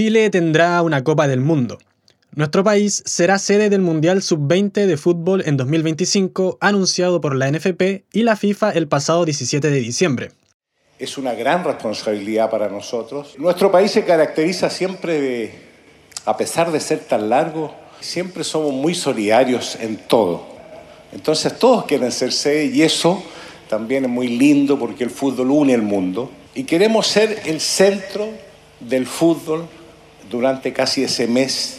Chile tendrá una Copa del Mundo. Nuestro país será sede del Mundial Sub-20 de fútbol en 2025, anunciado por la NFP y la FIFA el pasado 17 de diciembre. Es una gran responsabilidad para nosotros. Nuestro país se caracteriza siempre de, a pesar de ser tan largo, siempre somos muy solidarios en todo. Entonces todos quieren ser sede y eso también es muy lindo porque el fútbol une el mundo. Y queremos ser el centro del fútbol durante casi ese mes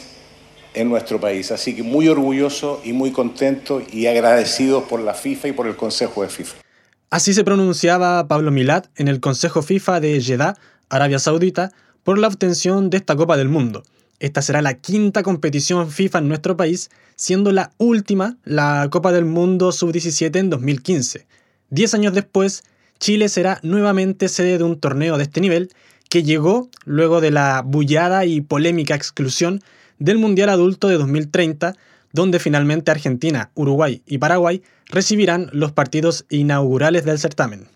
en nuestro país. Así que muy orgulloso y muy contento y agradecido por la FIFA y por el Consejo de FIFA. Así se pronunciaba Pablo Milad en el Consejo FIFA de Jeddah, Arabia Saudita, por la obtención de esta Copa del Mundo. Esta será la quinta competición FIFA en nuestro país, siendo la última la Copa del Mundo Sub-17 en 2015. Diez años después, Chile será nuevamente sede de un torneo de este nivel que llegó luego de la bullada y polémica exclusión del Mundial Adulto de 2030, donde finalmente Argentina, Uruguay y Paraguay recibirán los partidos inaugurales del certamen.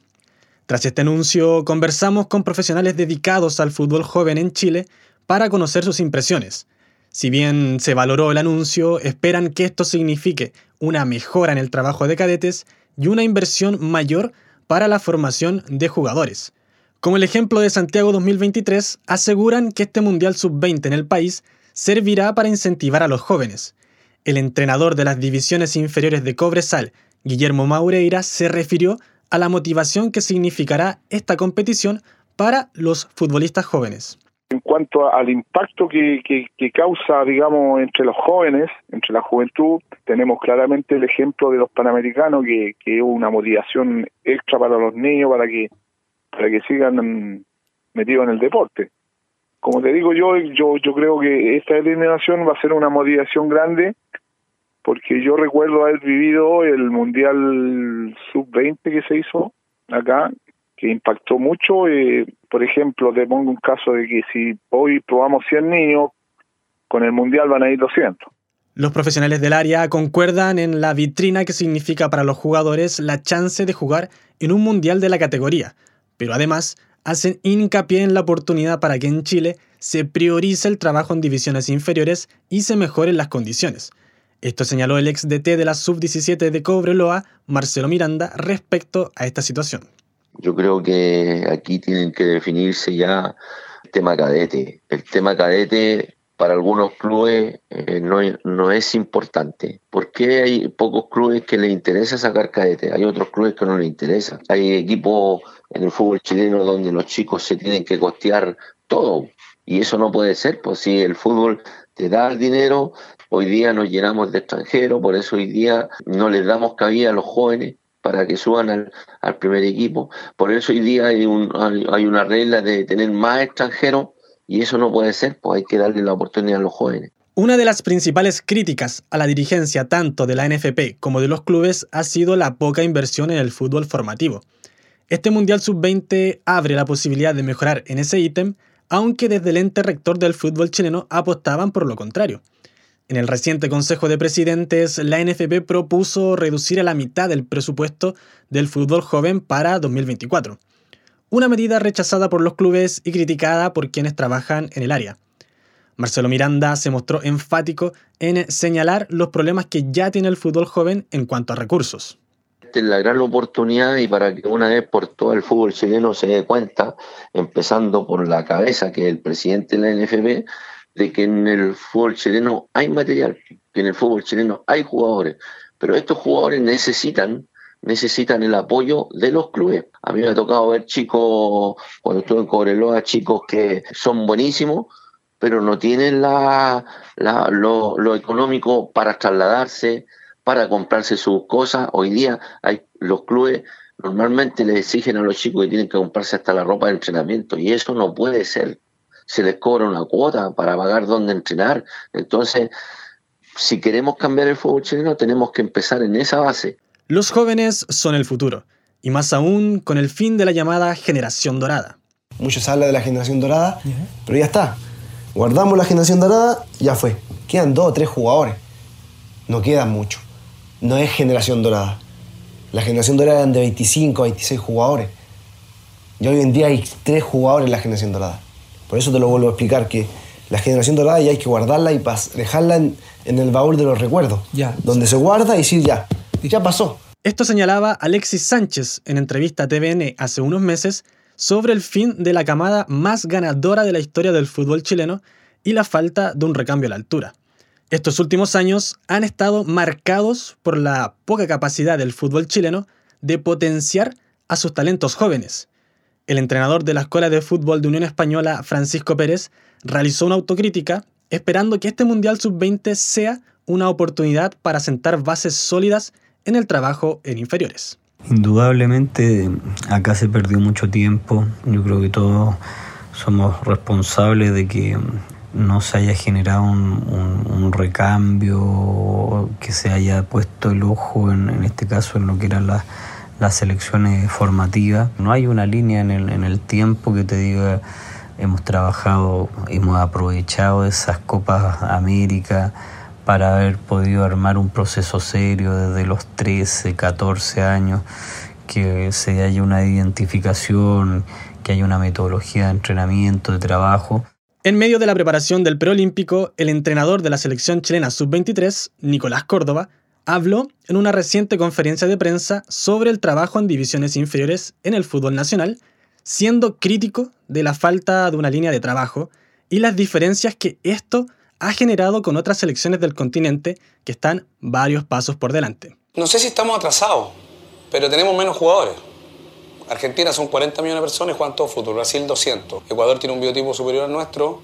Tras este anuncio, conversamos con profesionales dedicados al fútbol joven en Chile para conocer sus impresiones. Si bien se valoró el anuncio, esperan que esto signifique una mejora en el trabajo de cadetes y una inversión mayor para la formación de jugadores. Como el ejemplo de Santiago 2023, aseguran que este Mundial Sub-20 en el país servirá para incentivar a los jóvenes. El entrenador de las divisiones inferiores de Cobresal, Guillermo Maureira, se refirió a la motivación que significará esta competición para los futbolistas jóvenes. En cuanto al impacto que, causa, digamos, entre los jóvenes, entre la juventud, tenemos claramente el ejemplo de los panamericanos, que, es una motivación extra para los niños, para que, para que sigan metidos en el deporte como te digo yo, yo, yo creo que esta eliminación va a ser una motivación grande, porque yo recuerdo haber vivido el Mundial Sub-20 que se hizo acá, que impactó mucho. Eh, por ejemplo, te pongo un caso de que si hoy probamos 100 niños, con el Mundial van a ir 200. Los profesionales del área concuerdan en la vitrina que significa para los jugadores la chance de jugar en un Mundial de la categoría, pero además hacen hincapié en la oportunidad para que en Chile se priorice el trabajo en divisiones inferiores y se mejoren las condiciones. Esto señaló el ex DT de la sub-17 de Cobreloa, Marcelo Miranda, respecto a esta situación. Yo creo que aquí tienen que definirse ya el tema cadete. El tema cadete para algunos clubes eh, no, no, es importante. ¿Por qué hay pocos clubes que les interesa sacar cadete? Hay otros clubes que no les interesa. Hay equipos en el fútbol chileno donde los chicos se tienen que costear todo. Y eso no puede ser, pues si el fútbol te da el dinero, hoy día nos llenamos de extranjeros, por eso hoy día no les damos cabida a los jóvenes para que suban al, primer equipo. Por eso hoy día hay, un, hay una regla de tener más extranjeros y eso no puede ser, pues hay que darle la oportunidad a los jóvenes. Una de las principales críticas a la dirigencia tanto de la NFP como de los clubes ha sido la poca inversión en el fútbol formativo. Este Mundial Sub-20 abre la posibilidad de mejorar en ese ítem, aunque desde el ente rector del fútbol chileno apostaban por lo contrario. En el reciente Consejo de Presidentes, la NFP propuso reducir a la mitad el presupuesto del fútbol joven para 2024 una medida rechazada por los clubes y criticada por quienes trabajan en el área. Marcelo Miranda se mostró enfático en señalar los problemas que ya tiene el fútbol joven en cuanto a recursos. Esta es la gran oportunidad y para que una vez por todo el fútbol chileno se dé cuenta, empezando por la cabeza que es el presidente de la NFB, de que en el fútbol chileno hay material, que en el fútbol chileno hay jugadores, pero estos jugadores necesitan necesitan el apoyo de los clubes. A mí me ha tocado ver chicos, cuando estuve en Cobreloa, chicos que son buenísimos, pero no tienen la, lo, económico para trasladarse, para comprarse sus cosas. Hoy día hay los clubes normalmente le exigen a los chicos que tienen que comprarse hasta la ropa de entrenamiento y eso no puede ser. Se les cobra una cuota para pagar dónde entrenar. Entonces, si queremos cambiar el fútbol chileno, tenemos que empezar en esa base. Los jóvenes son el futuro, y más aún con el fin de la llamada generación dorada. Muchos hablan de la generación dorada, pero ya está. Guardamos la generación dorada, ya fue. Quedan dos o tres jugadores. No quedan mucho. No es generación dorada. La generación dorada eran de 25 a 26 jugadores. Y hoy en día hay tres jugadores en la generación dorada. Por eso te lo vuelvo a explicar que la generación dorada y hay que guardarla y dejarla en, el baúl de los recuerdos. Ya. Donde se guarda y decir ya, ya pasó. Esto señalaba Alexis Sánchez en entrevista a TVN hace unos meses sobre el fin de la camada más ganadora de la historia del fútbol chileno y la falta de un recambio a la altura. Estos últimos años han estado marcados por la poca capacidad del fútbol chileno de potenciar a sus talentos jóvenes. El entrenador de la Escuela de Fútbol de Unión Española, Francisco Pérez, realizó una autocrítica esperando que este Mundial Sub-20 sea una oportunidad para sentar bases sólidas en el trabajo en inferiores. Indudablemente acá se perdió mucho tiempo, yo creo que todos somos responsables de que no se haya generado un, recambio, que se haya puesto el ojo en, este caso en lo que eran las, selecciones formativas. No hay una línea en el, en el tiempo que te diga hemos trabajado, hemos aprovechado esas Copas América para haber podido armar un proceso serio desde los 13, 14 años, que se haya una identificación, que haya una metodología de entrenamiento, de trabajo. En medio de la preparación del preolímpico, el entrenador de la selección chilena sub-23, Nicolás Córdoba, habló en una reciente conferencia de prensa sobre el trabajo en divisiones inferiores en el fútbol nacional, siendo crítico de la falta de una línea de trabajo y las diferencias que esto ha generado con otras selecciones del continente que están varios pasos por delante. No sé si estamos atrasados, pero tenemos menos jugadores. Argentina son 40 millones de personas y juegan todo fútbol, Brasil 200. Ecuador tiene un biotipo superior al nuestro,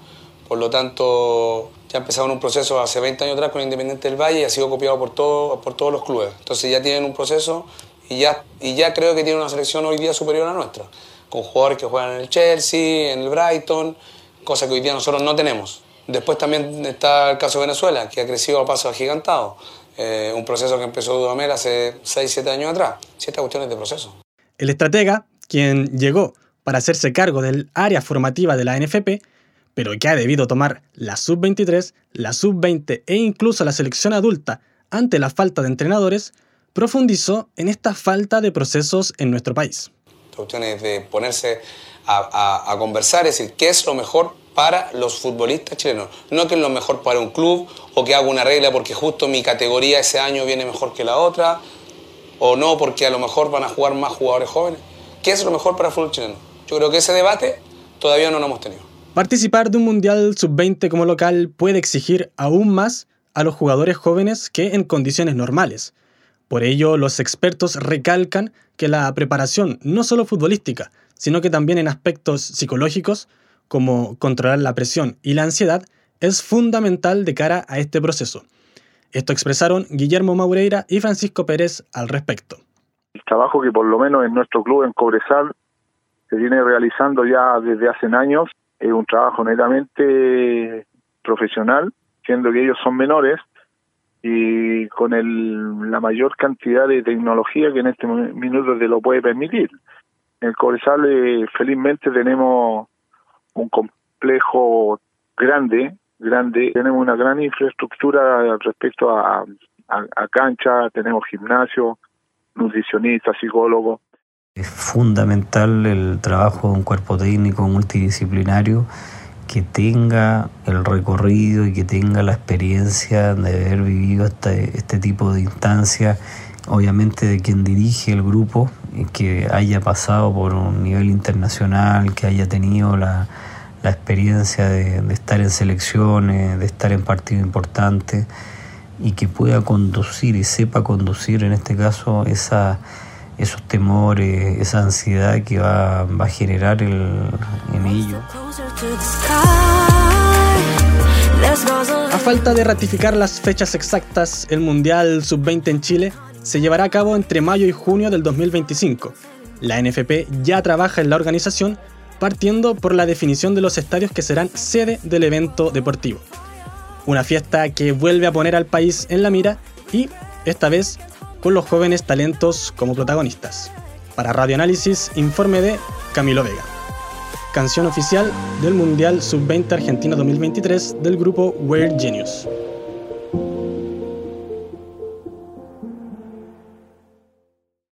por lo tanto ya empezaron un proceso hace 20 años atrás con Independiente del Valle y ha sido copiado por, todo, por todos los clubes. Entonces ya tienen un proceso y ya, y ya creo que tienen una selección hoy día superior a nuestra, con jugadores que juegan en el Chelsea, en el Brighton, cosa que hoy día nosotros no tenemos. Después también está el caso de Venezuela, que ha crecido a pasos agigantados. Eh, un proceso que empezó Dudamel hace 6-7 años atrás. Siete cuestiones de proceso. El estratega, quien llegó para hacerse cargo del área formativa de la NFP, pero que ha debido tomar la sub-23, la sub-20 e incluso la selección adulta ante la falta de entrenadores, profundizó en esta falta de procesos en nuestro país. Cuestiones de ponerse a, a, a conversar, es decir, ¿qué es lo mejor para los futbolistas chilenos. No que es lo mejor para un club o que haga una regla porque justo mi categoría ese año viene mejor que la otra o no porque a lo mejor van a jugar más jugadores jóvenes. ¿Qué es lo mejor para el fútbol chileno? Yo creo que ese debate todavía no lo hemos tenido. Participar de un Mundial Sub-20 como local puede exigir aún más a los jugadores jóvenes que en condiciones normales. Por ello, los expertos recalcan que la preparación, no solo futbolística, sino que también en aspectos psicológicos, como controlar la presión y la ansiedad, es fundamental de cara a este proceso. Esto expresaron Guillermo Maureira y Francisco Pérez al respecto. El trabajo que por lo menos en nuestro club en Cobresal se viene realizando ya desde hace años es un trabajo netamente profesional, siendo que ellos son menores y con el, la mayor cantidad de tecnología que en este minuto se lo puede permitir. En el Cobresal eh, felizmente tenemos un complejo grande, grande. Tenemos una gran infraestructura respecto a, a, cancha, tenemos gimnasio, nutricionista, psicólogo. Es fundamental el trabajo de un cuerpo técnico multidisciplinario que tenga el recorrido y que tenga la experiencia de haber vivido este, este tipo de instancias, obviamente de quien dirige el grupo, que haya pasado por un nivel internacional, que haya tenido la, la experiencia de, estar en selecciones, de estar en partidos importantes y que pueda conducir y sepa conducir en este caso esa, esos temores, esa ansiedad que va, va a generar el, en ello. A falta de ratificar las fechas exactas, el Mundial Sub-20 en Chile se llevará a cabo entre mayo y junio del 2025. La NFP ya trabaja en la organización partiendo por la definición de los estadios que serán sede del evento deportivo. Una fiesta que vuelve a poner al país en la mira y, esta vez, con los jóvenes talentos como protagonistas. Para Radio Análisis, informe de Camilo Vega. Canción oficial del Mundial Sub-20 Argentina 2023 del grupo Weird Genius.